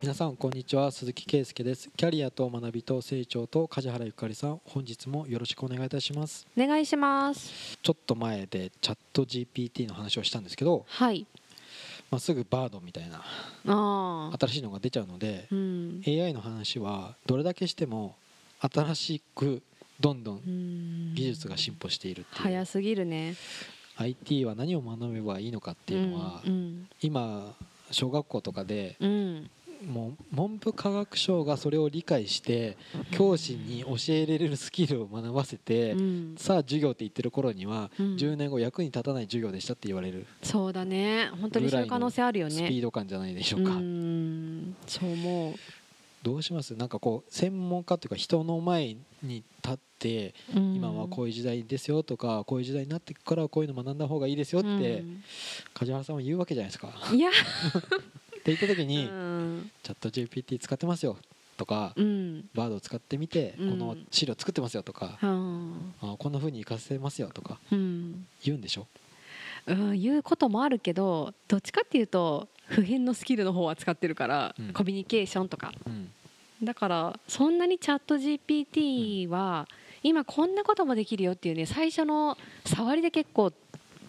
皆さんこんにちは。鈴木圭介です。キャリアと学びと成長と梶原ゆかりさん。本日もよろしくお願いいたします。お願いします。ちょっと前でチャット GPT の話をしたんですけど、はい。まあ、すぐバードみたいな新しいのが出ちゃうのでうん。AI の話はどれだけしても新しくどんどん技術が進歩しているっていう。早すぎるね。IT は何を学べばいいのかっていうのはうん。今小学校とかでうんもう文部科学省がそれを理解して教師に教えれるスキルを学ばせてうん。さあ授業って言ってる頃にはうん。10年後役に立たない授業でしたって言われる。そうだね。本当にそういう可能性あるよスねピード感じゃないでしょうか。ん。そう思う。どうします？なんかこう専門家というか人の前に立ってうん。今はこういう時代ですよとかこういう時代になっていくからこういうの学んだ方がいいですよってうん。梶原さんは言うわけじゃないですか。いや って言った時にうん。チャット GPT 使ってますよとかうん。バードを使ってみてこうん。の資料作ってますよとかうんあこんな風に活かせますよとかうん。言うんでしょ？うん言うこともあるけどどっちかっていうと普遍のスキルの方は使ってるから、うん。コミュニケーションとか。うん。だからそんなにチャット GPT は今こんなこともできるよっていうね最初の触りで結構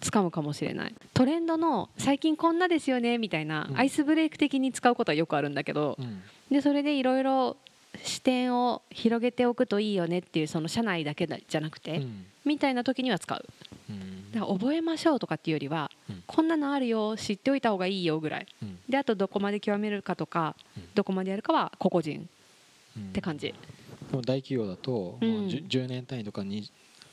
掴むかもしれない。トレンドの最近こんなですよねみたいなうん。アイスブレイク的に使うことはよくあるんだけどうん。でそれでいろいろ視点を広げておくといいよねっていうその社内だけじゃなくてうん。みたいな時には使う。うん。だから覚えましょうとかっていうよりはうんこんなのあるよ知っておいた方がいいよぐらい。うん。であとどこまで極めるかとかうん。どこまでやるかは個々人うんって感じ。でも大企業だともううん。10, 10年単位とかに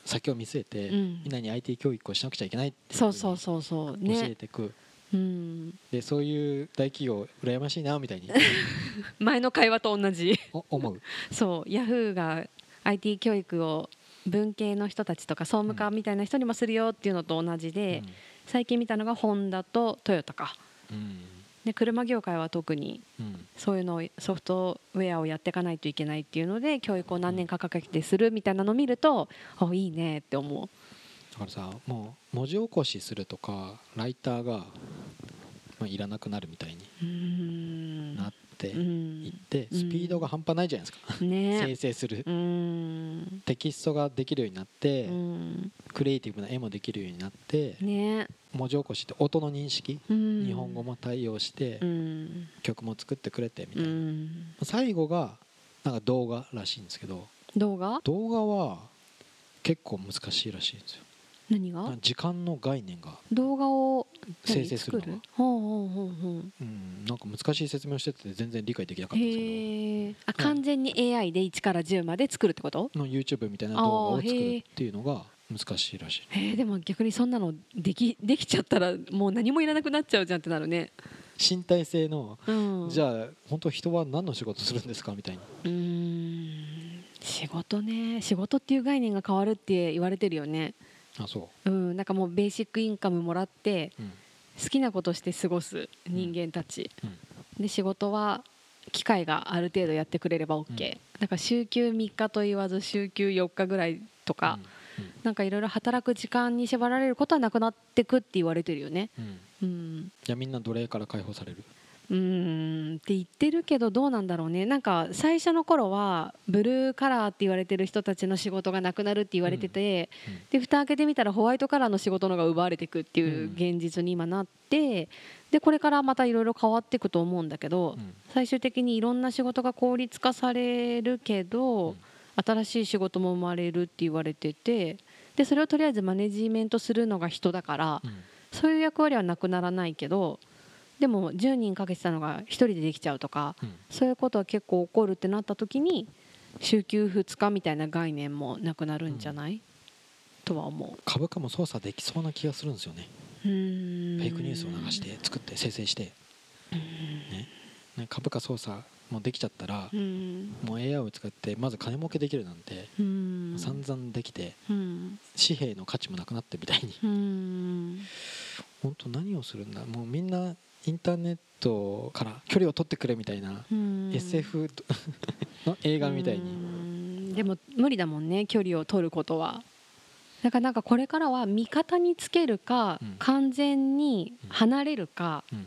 先を見据えてうん。みんなに IT 教育をしなくちゃいけないっていそうそうそうそう。教えねていく。うん。でそういう大企業羨ましいなみたいに。前の会話と同じ。お思う？そう。ヤフーが IT 教育を文系の人たちとか総務課みたいな人にもするよっていうのと同じで、最近見たのがホンダとトヨタか。うんで車業界は特にうん。そういうのをソフトウェアをやっていかないといけないっていうので教育を何年かかけてするみたいなのを見るとあいいねって思う。だからさもう文字起こしするとかライターが、まあ、いらなくなるみたいになってういんってスピードが半端ないじゃないですか、生ね成する。テキストができるようになって、うん。クリエイティブな絵もできるようになってね文字起こしって音の認識、うん。日本語も対応して、うん。曲も作ってくれてみたういな、ん。最後がなんか動画らしいんですけど動画？動画は結構難しいらしいんですよ。何が？時間の概念が、動画を何生成するのが。うほうほうほう。うん、なんか難しい説明をしてて全然理解できなかったんですけへえあ完全に AI で1から10まで作るってこと？どの YouTube みたいな動画を作るっていうのが難しいらしい。へえでも逆にそんなのできできちゃったらもう何もいらなくなっちゃうじゃんってなるね。身体性の、うん。じゃあ本当人は何の仕事するんですかみたいな。うーん。仕事ね。仕事っていう概念が変わるって言われてるよね。あそう。ん。なんかもうベーシックインカムもらってう、うん。好きなことして過ごす人間たち、うん。で仕事は機会がある程度やってくれれば OK、うん。だから週休3日と言わず週休4日ぐらいとか、なんかいろいろ働く時間に縛られることはなくなってくって言われてるよね。うん。うん。うんじゃあみんな奴隷から解放される。うーん。って言ってるけどどうなんだろうね。なんか最初の頃はブルーカラーって言われてる人たちの仕事がなくなるって言われてて、うん。で蓋開けてみたらホワイトカラーの仕事のが奪われていくっていう現実に今なってでこれからまたいろいろ変わっていくと思うんだけど、うん。最終的にいろんな仕事が効率化されるけど、うん新しい仕事も生まれるって言われててでそれをとりあえずマネジメントするのが人だから、うん。そういう役割はなくならないけどでも10人かけてたのが1人でできちゃうとかうん。そういうことは結構起こるってなった時に週休2日みたいな概念もなくなるんじゃない、とは思う。株価も操作できそうな気がするんですよね。フェイクニュースを流して作って生成して、ね。ね、株価操作もできちゃったらうん。もう AI を使ってまず金儲けできるなんてうん。散々できてうん。紙幣の価値もなくなってみたいに。うん。本当何をするんだ？もうみんなインターネットから距離を取ってくれみたいなうん。SF の映画みたいに。にでも無理だもんね距離を取ることは。だからなんかこれからは味方につけるか、うん。完全に離れるか、うん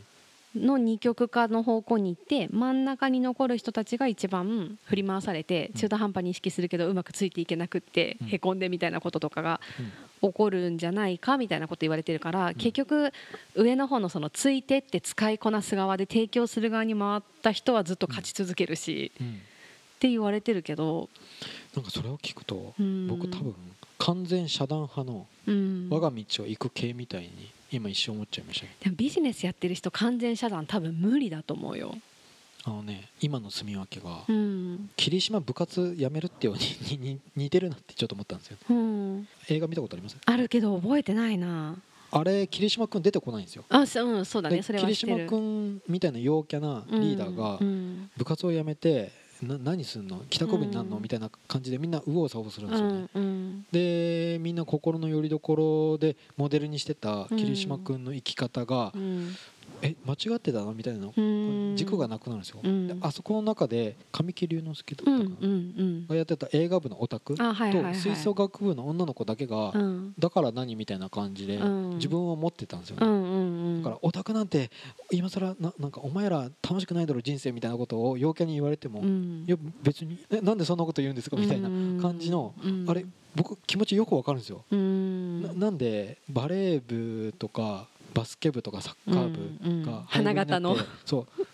の二極化の方向に行って真ん中に残る人たちが一番振り回されてうん。中途半端に意識するけどうまくついていけなくってうん。へこんでみたいなこととかがうん。起こるんじゃないかみたいなこと言われてるからん。結局上の方のそのついてって使いこなす側で提供する側に回った人はずっと勝ち続けるしうん。って言われてるけど。なんかそれを聞くとうん。僕多分完全遮断派のうん。我が道を行く系みたいに今一瞬思っちゃいましたねでもビジネスやってる人完全遮断多分無理だと思うよ。あのね今の住み分けがうん。霧島部活やめるってように にに似てるなってちょっと思ったんですよ。うん、映画見たことあります？あるけど覚えてないな。あれ霧島くん出てこないんですよ。あそ,、うん、そうだね。でそれは。霧島くんみたいな陽キャなリーダーがうん。部活を辞めてな何すんの？帰宅部になるの？うん。みたいな感じでみんな右往左往するんですよね、うんうんでみんな心の拠り所でモデルにしてた霧島くんの生き方が、うん。え間違ってたの？みたいな。うん軸がなくなるんですよ、うん。であそこの中で神木隆之介だったかがやってた映画部のオタクと吹奏楽部の女の子だけが、うん。だから何みたいな感じでうん。自分を持ってたんですよね、だからオタクなんて今更ななんかお前ら楽しくないだろ人生みたいなことを陽キャに言われても、いうん。や別にえなんでそんなこと言うんですか？みたいな感じの、うん。あれ僕気持ちよくわかるんですよ、うん。ななんでバレー部とかバスケ部とかサッカー部が花形の。そう。い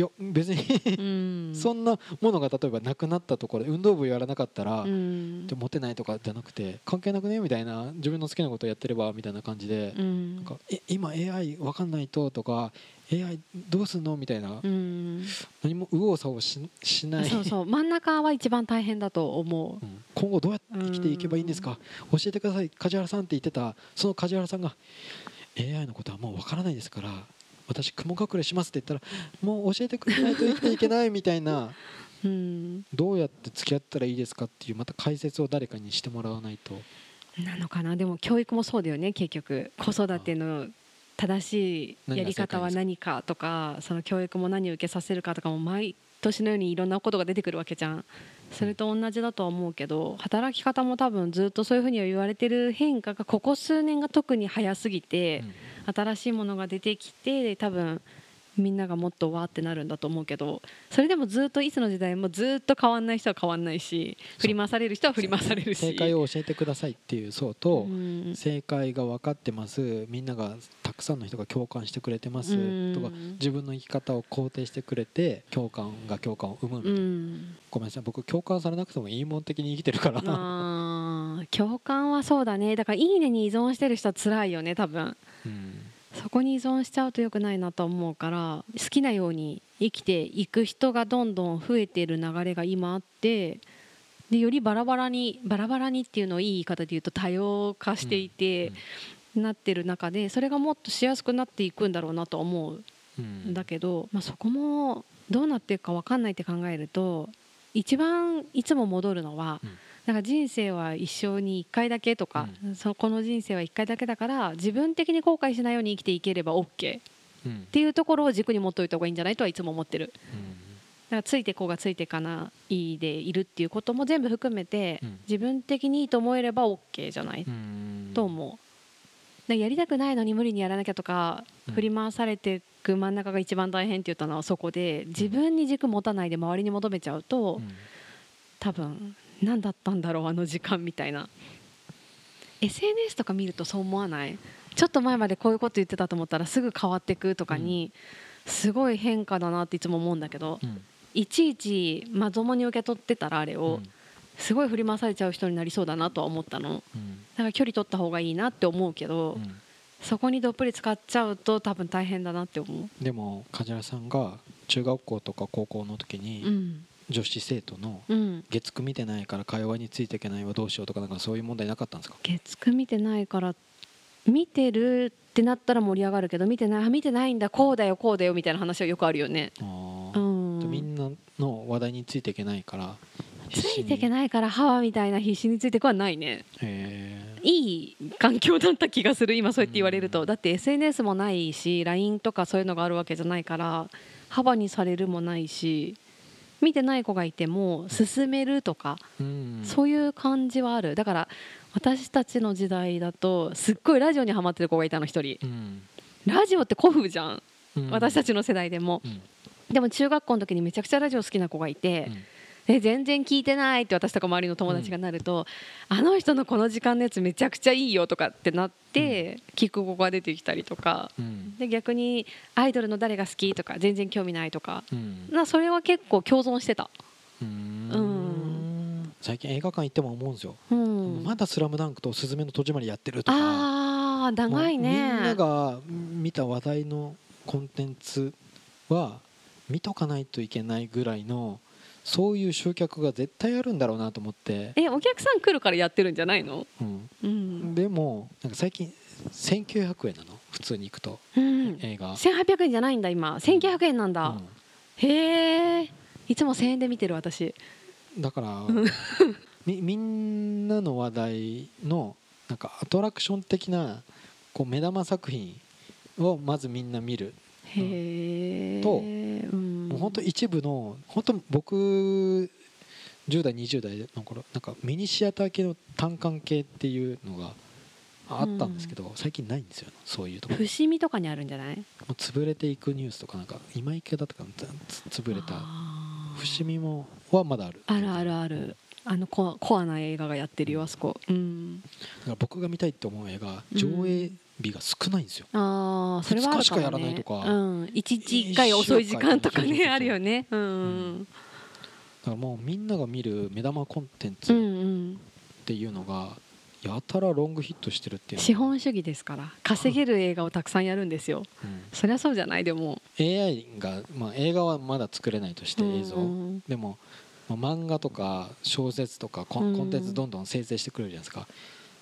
や別に。うん。そんなものが例えばなくなったところで運動部やらなかったら、うん。でモテないとかじゃなくて関係なくねみたいな自分の好きなことをやってればみたいな感じで、うん。なんかえ今 AI わかんないととか AI どうすんのみたいな、うん。何も右往左往ししない。そうそう。真ん中は一番大変だと思う。ん。今後どうやって生きていけばいいんですか？教えてください。梶原さんって言ってたその梶原さんが AI のことはもうわからないですから私雲隠れしますって言ったらもう教えてくれないと生きていけないみたいな。う、うん、どうやって付き合ったらいいですかっていうまた解説を誰かにしてもらわないと。なのかな？でも教育もそうだよね結局。子育ての正しいやり方は何かとかその教育も何を受けさせるかとかも毎年のようにいろんなことが出てくるわけじゃん。それと同じだとは思うけど働き方も多分ずっとそういうふうには言われてる変化がここ数年が特に早すぎて新しいものが出てきて多分みんながもっとわーってなるんだと思うけどそれでもずっといつの時代もずっと変わんない人は変わんないし振り回される人は振り回されるし。正解を教えてくださいっていう層と、うん。正解が分かってます。みんながたくさんの人が共感してくれてます。うん。とか自分の生き方を肯定してくれて共感が共感を生むみたいな、うん。ごめんなさい。僕共感されなくてもいいもん的に生きてるから、共感はそうだね。だから「いいね」に依存してる人は辛いよね多分。うんそこに依存しちゃうと良くないなと思うから好きなように生きていく人がどんどん増えている流れが今あってでよりバラバラにバラバラにっていうのをいい言い方で言うと多様化していて、なってる中でそれがもっとしやすくなっていくんだろうなと思ううんんだけど、まあ、そこもどうなっていくか分かんないって考えると一番いつも戻るのは、うんなんか人生は一生に1回だけとか、そこの人生は1回だけだから自分的に後悔しないように生きていければ OK っうん。ていうところを軸に持っておいた方がいいんじゃないとはいつも思ってる。うん。だからついてこうがついていかないでいるっていうことも全部含めて、うん。自分的にいいと思えれば OK じゃない、うん。と思う。やりたくないのに無理にやらなきゃとか、うん。振り回されていく真ん中が一番大変って言ったのはそこで自分に軸持たないで周りに求めちゃうと、うん。多分何だったんだろうあの時間みたいな。SNS とか見るとそう思わない？ちょっと前までこういうこと言ってたと思ったらすぐ変わっていくとかに、すごい変化だなっていつも思うんだけど、うん。いちいちまともに受け取ってたらあれを、すごい振り回されちゃう人になりそうだなとは思ったの。だうん。から距離取った方がいいなって思うけど、うん。そこにどっぷり使っちゃうと多分大変だなって思う。でも梶原さんが中学校とか高校の時うにん女子生徒のうん、月9見てないから会話についていけないはどうしようとかなんかそういう問題なかったんですか？月9見てないから見てるってなったら盛り上がるけど見てないあ見てないんだこうだよこうだよみたいな話はよくあるよね。あうーん、みんなの話題についていけないからついていけいないから歯はみたいな必死についてくはないね。へいい環境だった気がする今そうやって言われると、うん。だって SNS もないし LINE とかそういうのがあるわけじゃないから幅にされるもないし見てない子がいても進めるとか、ーうん。そういう感じはある。だから私たちの時代だとすっごいラジオにハマってる子がいたの一人。うん。ラジオって古風じゃん。うん。私たちの世代でも。うん。でも中学校の時にめちゃくちゃラジオ好きな子がいてうんえ全然聞いてないって私とか周りの友達がなると、あの人のこの時間のやつめちゃくちゃいいよとかってなって、聞く子が出てきたりとかうん。で逆にアイドルの誰が好きとか全然興味ないとかうん。なそれは結構共存してた、うーん。最近映画館行っても思うんですよ、うん、まだ「スラムダンクと「すずめの戸締まり」やってるとか。あー長いね。みんなが見た話題のコンテンツは見とかないといけないぐらいのそういう集客が絶対あるんだろうなと思って、えお客さん来るからやってるんじゃないの、うん、うん。でもなんか最近1900円なの？普通に行くと。うん、映画、1800円じゃないんだ今。1900円なんだ、うん。へえいつも1000円で見てる私。だからみみんなの話題のなんかアトラクション的なこう目玉作品をまずみんな見る、へえとうん、もう本当一部の本当僕10代20代の頃なんかミニシアター系の単館系っていうのがあったんですけど、最近ないんですよそういうところ。伏見とかにあるんじゃない？もう潰れていくニュースとかなんか今池だったか潰れた。伏見もはまだある。あるあるある。あのコアコアな映画がやってるよあそこ。うん。だから僕が見たいって思う映画上映日が少ないんですよ、ああそれはあるかもね。しかやらないとかうん、一日一回遅い時間とかねあるよね。うん、うん。だからもうみんなが見る目玉コンテンうツっていうのがやたらロングヒットしてるっていう資本主義ですから。稼げる映画をたくさんやるんですよ。うん。そりゃそうじゃない？でも。AI が、まあ、映画はまだ作れないとして映像、うん。でも、まあ漫画とか小説とかコンうんコンテンツどんどん生成してくるじゃないですか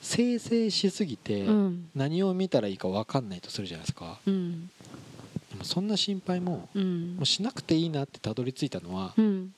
生成しすぎてうん。何を見たらいいか分かんないとするじゃないですか。うん。でもそんな心配もうん。もうしなくていいなってたどり着いたのはうん。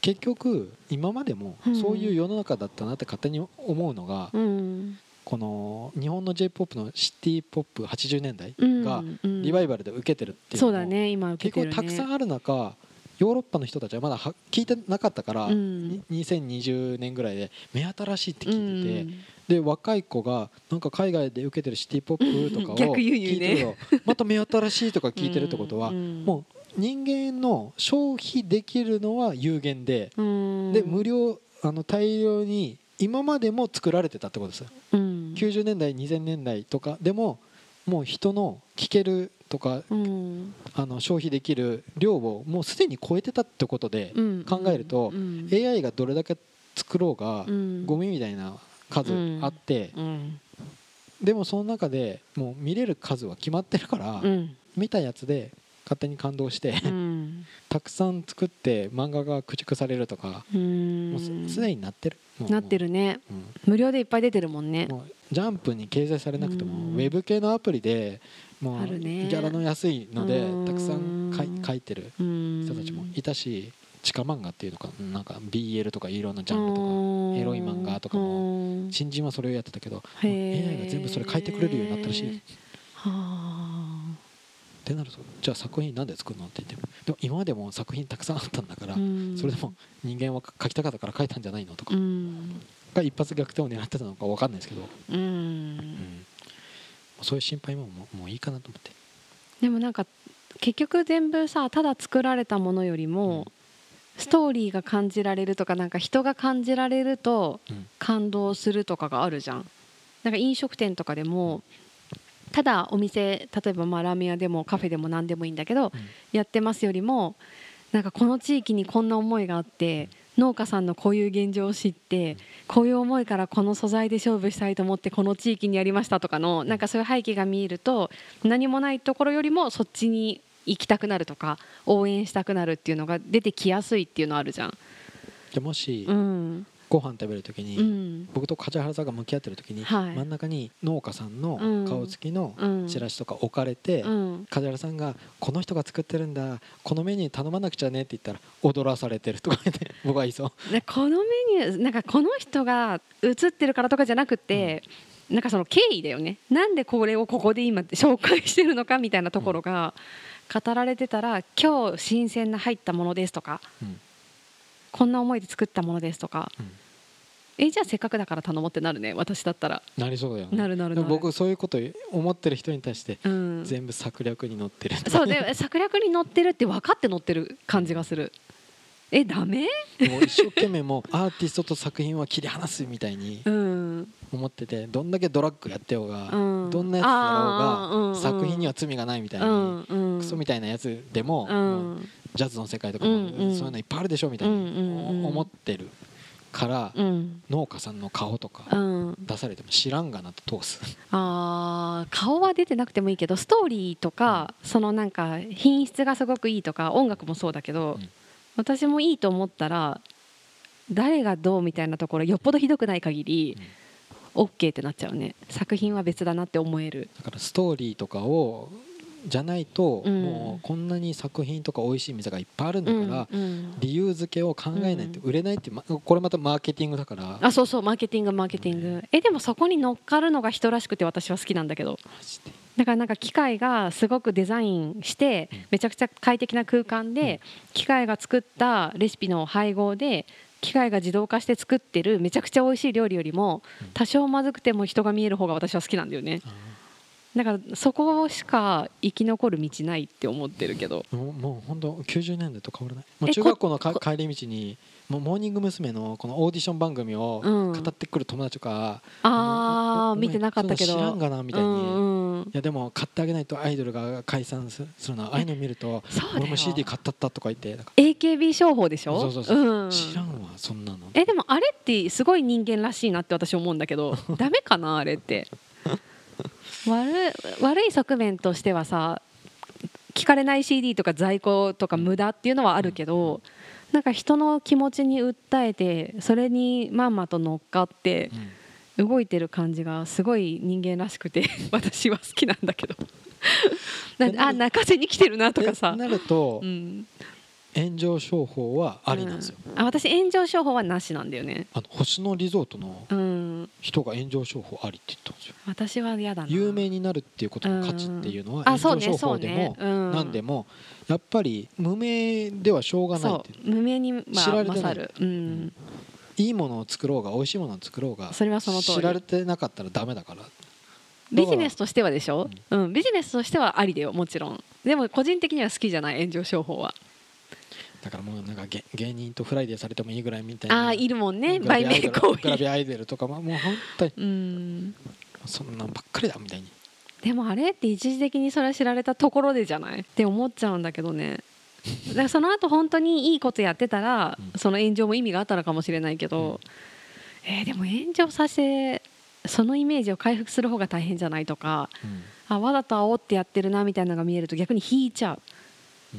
結局今までもうん。そういう世の中だったなって勝手に思うのがうん。この日本の j p o p のシティ・ポップ80年代うん。がうん。リバイバルで受けてるっていうのも結構たくさんある中ヨーロッパの人たちはまだは聞いてなかったから、うん。に2020年ぐらいで目新しいって聞いてて、うん。で若い子がなんか海外で受けてるシティ・ポップとかを 聞いてるとまた目新しいとか聞いてるってことは、うん。もう人間の消費できるのは有限で、うん。で無料あの大量に今までも作られてたってことです。よ、うん。90年代2000年代とかでももう人の聞けるとかうん。あの消費できる量をもうすでに超えてたってことでうん。考えるとうん。AI がどれだけ作ろうがうん。ゴミみたいな数あってうん。でもその中でもう見れる数は決まってるからうん。見たやつで勝手に感動してうん。たくさん作って漫画が駆逐されるとかうん。もうすすでになってる。なってるね。うん。無料でいっぱい出てるもんねジャンプに掲載されなくてもうん。ウェブ系のアプリでもうギャラの安いのでうん。たくさん書い書いてるうん。人たちもいたし地下漫画っていうのかなんか BL とかいろんなジャンルとかうん。エロい漫画とかもうん。新人はそれをやってたけど AI が全部それ書いてくれるようになったらしい。っはあ。てなるとじゃあ作品なんで作るのって言って。もでも今までも作品たくさんあったんだからうん。それでも人間は書きたかったから書いたんじゃないのとか。うんが一発逆転を狙ってたのか分かんないですけど、ううん。んそういう心配ももういいかなと思って。でもなんか結局全部さただ作られたものよりも、ストーリーが感じられるとかなんか人が感じられるとうん。感動するとかがあるじゃん。なんか飲食店とかでもただお店例えばまあラーメン屋でもカフェでも何でもいいんだけど、うん。やってますよりもなんかこの地域にこんな思いがあって農家さんのこういう現状を知ってこういう思いからこの素材で勝負したいと思ってこの地域にやりましたとかのなんかそういう背景が見えると何もないところよりもそっちに行きたくなるとか応援したくなるっていうのが出てきやすいっていうのあるじゃん。でもしうんご飯食べる時に、うん。僕と梶原さんが向き合ってる時に、はい。真ん中に農家さんのうん顔つきのうん。チラシとか置かれて、うん。梶原さんが「この人が作ってるんだこのメニュー頼まなくちゃね」って言ったら「踊らされてる」とか言って 僕は言いそう。でこのメニューなんかこの人が映ってるからとかじゃなくて、なんかその経緯だよね。なんでこれをここで今紹介してるのかみたいなところが語られてたら今日新鮮な入ったものですとかうんこんな思いで作ったものですとか。うん。えじゃあせっかくだから頼もうってなるね。私だったら。なりそうだよね。なるなるなる。僕そういうこと思ってる人に対してうん。全部策略に乗ってるそうで策略に乗ってるって分かって乗ってる感じがするえダメ？もう一生懸命もうアーティストと作品は切り離すみたいにうん。思っててどんだけドラッグやってようが、うん。どんなやつだろうが作品には罪がないみたいに、うんうんクソみたいなやつでも,、うもうんジャズの世界とかも、うんうん。そういうのいっぱいあるでしょみたいにうんうんうん。思ってるから、うん。農家さんの顔とうかん。出されても知らんがなと通す、あー顔は出てなくてもいいけどストーリーとかそのなんか品質がすごくいいとか音楽もそうだけど、うん私もいいと思ったら誰がどうみたいなところよっぽどひどくない限り OK ってなっちゃうね。作品は別だなって思える。だからストーリーとかをじゃないと、うん。もうこんなに作品とか美味しい店がいっぱいあるんだから、うんうん。理由付けを考えないとうん。売れないって、まこれまたマーケティングだから。あそうそうマーケティングマーケティング。えでもそこに乗っかるのが人らしくて私は好きなんだけど。マジでだからなんか機械がすごくデザインしてうん。めちゃくちゃ快適な空間で機械が作ったレシピの配合で機械が自動化して作ってるめちゃくちゃ美味しい料理よりもうん。多少まずくても人が見える方が私は好きなんだよね。あだからそこしか生き残る道ないって思ってるけど。ーもうもう本当90年代と変わらない？もうえ中学校の帰り道にもうモーニング娘。のこのオーディション番組をうん。語ってくる友達とか、あおおあ見てなかったけど。知らんがなみたいに、いうんうん。やでも買ってあげないとアイドルが解散すするのはああいうの見ると俺も CD 買ったったとか言って AKB 商法でしょ？そうそうそう。うん。知らんわそんなの。えでもあれってすごい人間らしいなって私思うんだけどダメかなあれって？悪い悪い側面としてはさ聞かれない CD とか在庫とか無駄っていうのはあるけどなんか人の気持ちに訴えてそれにまんまと乗っかってうん。動いてる感じがすごい人間らしくて 私は好きなんだけど。なんあ泣かせに来てるなとかさ。え、なるとうん、炎上商法はありなんですよ、うん。あ私炎上商法はなしなんだよね。あの星野リゾートのうん。人が炎上商法ありって言ったんですよ。私は嫌だな。有名になるっていうことの価値っていうのは炎上商そうね。法でもうん何でもやっぱり無名ではしょうがないっそてう無名に、まあ、知られてない。うん、いいものを作ろうが美味しいものを作ろうがそれはその通り。知られてなかったらダメだから。ビジネスとしてはでしょ、うん、ビジネスとしてはありだよもちろん。でも個人的には好きじゃない炎上商法はだからもうなんか芸芸人とフライデーされてもいいぐらいみたいなああいるもんね。売名行ドルグラ為ビアアイドルとかももう本当にうん。そんなんばっかりだみたいに。でもあれ？って一時的にそれは知られたところでじゃない？って思っちゃうんだけどね。だからその後本当にいいことやってたら、うん。その炎上も意味があったのかもしれないけど、えーでも炎上させそのイメージを回復する方が大変じゃないとかうん。あわざと煽ってやってるなみたいなのが見えると逆に引いちゃう。う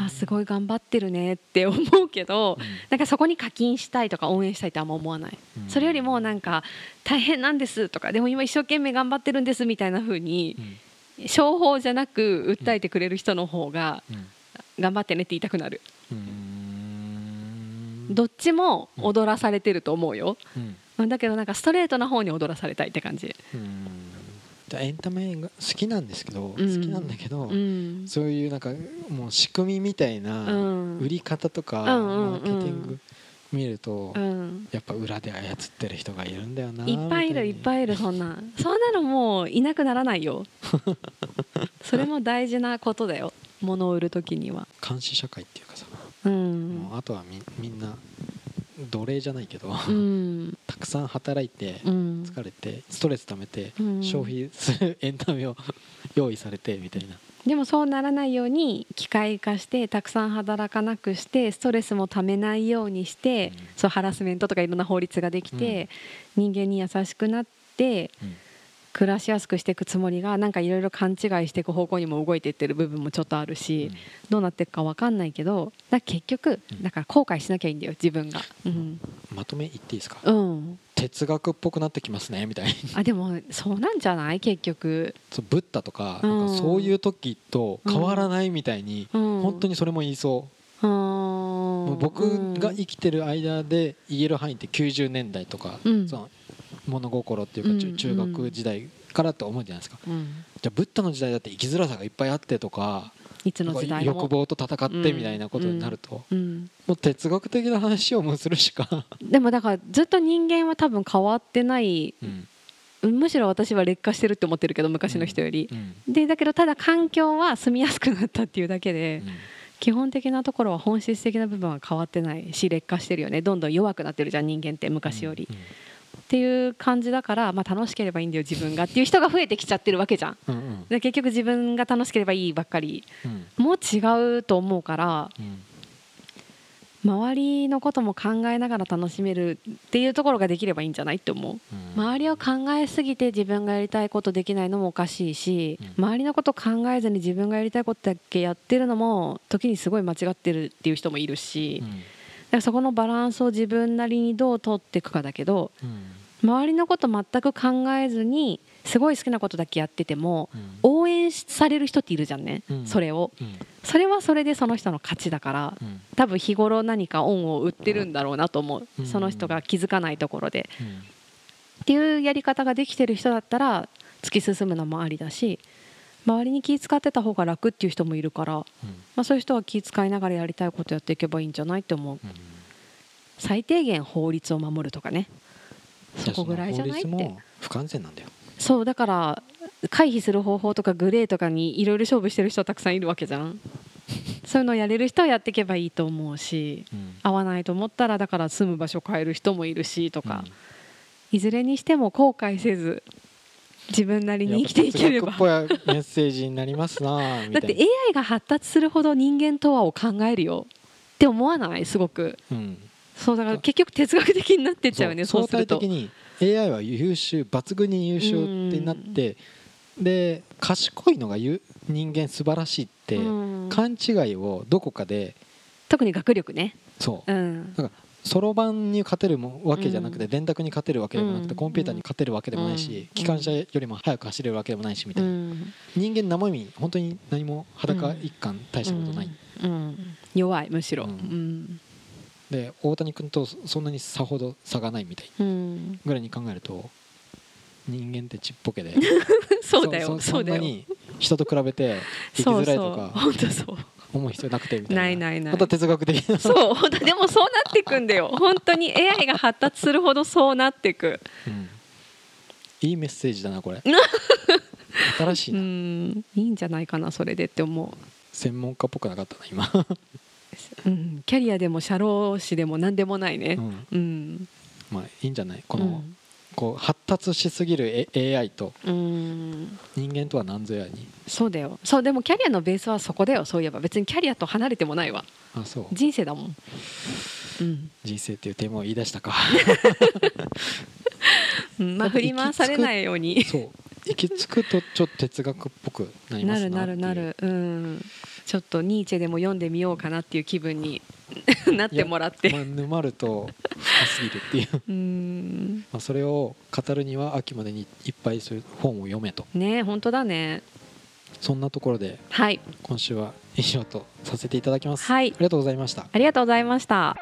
あすごい頑張ってるねって思うけど、うん。なんかそこに課金したいとか応援したいってあんま思わない、うん。それよりもなんか大変なんですとかでも今一生懸命頑張ってるんですみたいな風にうん。商法じゃなく訴えてくれる人の方がうん。頑張ってねって言いたくなる。どっちも踊らされてると思うよ。うん。だけどなんかストレートな方に踊らされたいって感じ。うん。でエンタメが好きなんですけど、うん。好きなんだけど、うん。そういうなんかもう仕組みみたいなうん。売り方とか、マーケティング見ると、うん。やっぱ裏で操ってる人がいるんだよないいっぱいいるいっぱいいるそんな。そんなのもういなくならないよ。それも大事なことだよ物を売る時には。監視社会っていうかさ、うん。もうあとはみみんな奴隷じゃないけど、うん。たくさん働いてうん。疲れてストレス溜めてうん。消費するエンタメを 用意されてみたいな、でもそうならないように機械化してたくさん働かなくしてストレスもためないようにして、うん。そうハラスメントとかいろんな法律ができて、人間に優しくなってうん暮らしやすくしていくつもりがなんかいろいろ勘違いしていく方向にも動いていってる部分もちょっとあるし、どうなっていくか分かんないけどだ結局うん。だから後悔しなきゃいいんだよ自分が。うん、まとめ言っていいですか、うん、哲学っぽくなってきますねみたいに。あでもそうなんじゃない？結局、そうブッダとか,、うん。なんかそういう時と変わらないみたいに、うん、本当にそれも言いそう、ももう僕が生きてる間で言える範囲って90年代とか、うん。その物心っていうか、中うん中学時代からと思うじゃないですか、うん。じゃあブッダの時代だって生きづらさがいっぱいあってとかいつの時代も、欲望と戦ってみたいなことになると、うん、もう哲学的な話をもうするしか、でもだからずっと人間は多分変わってないうん。むしろ私は劣化してるって思ってるけど昔の人より、うん。でだけどただ環境は住みやすくなったっていうだけで、うん。基本的なところは本質的な部分は変わってないし劣化してるよね。どんどん弱くなってるじゃん人間って昔より、うんっていう感じだから、まあ、楽しければいいんだよ自分がっていう人が増えてきちゃってるわけじゃん。うんうん。で結局自分が楽しければいいばっかり。うん。もう違うと思うからうん。周りのことも考えながら楽しめるっていうところができればいいんじゃないって思う。うん。周りを考えすぎて自分がやりたいことできないのもおかしいし、うん。周りのこと考えずに自分がやりたいことだけやってるのも時にすごい間違ってるっていう人もいるし、うんらそこのバランスを自分なりにどう取っていくかだけどうん。周りのこと全く考えずにすごい好きなことだけやっててもうん。応援される人っているじゃんね、うん。それを。うん。それはそれでその人の勝ちだからうん。多分日頃何か恩を売ってるんだろうなと思う、うん。その人が気づかないところで。うん。っていうやり方ができてる人だったら突き進むのもありだし周りに気遣ってた方が楽っていう人もいるから、まあ、そういう人は気遣いながらやりたいことやっていけばいいんじゃないって思う。うん。最低限法律を守るとかね。そこぐらいじゃないって。不完全なんだよ。そうだから回避する方法とかグレーとかにいろいろ勝負してる人はたくさんいるわけじゃん。そういうのをやれる人はやっていけばいいと思うしうん。合わないと思ったらだから住む場所変える人もいるしとか、いずれにしても後悔せず自分なりに生きていければ。メッセージになりますなみだって AI が発達するほど人間とはを考えるよ。って思わない？すごく。うん。そうだから結局哲学的になってっちゃうよねそう相すると。対的に AI は優秀抜群に優秀ってなってで賢いのがゆ人間素晴らしいってうん。勘違いをどこかで特に学力ね。そう。うん。だからそろばんに勝てるもわけじゃなくてうん。電卓に勝てるわけでもなくうん。てコンピューターに勝てるわけでもないうん。し機関車よりも速く走れるわけでもないしみたういな、ん。人間生身本当に何も裸一貫大したことない、弱いむしろ。で大谷君とそんなにさほど差がないみたいうん。ぐらいに考えると人間ってちっぽけで。そうだよそそうだよ。んなに人と比べて生きそうづらいとそうか本当そう思う必要なくてみたいな。ないないない。また哲学的な、そう本当でもそうなっていくんだよ。本当に AI が発達するほどそうなっていく。うん。いいメッセージだなこれ。新しいうな、んいいんじゃないかなそれでって思専門家っぽくなかったな今、う、うん、キャリアでも社労士でも何でもないね。うん、うん。まあいいんじゃない？この、うんこう発達しすぎる AI とうん。人間とは何ぞやに。そうだよ。そうでもキャリアのベースはそこだよ。そういえば。別にキャリアと離れてもないわ。あそう。人生だもん。うん、人生っていうテーマを言い出したか。うんまあ振り回されないように。そう。行き着くとちょっと哲学っぽくなりまなるすななるなる。うん。ちょっとニーチェでも読んでみようかなっていう気分に なってもらって。まあ、沼ると深すぎるっていう。うん。まあそれを語るには秋までにいっぱいそういう本を読めと。ね本当だね。そんなところではい。今週は以上とさせていただきます、はい。ありがとうございました。ありがとうございました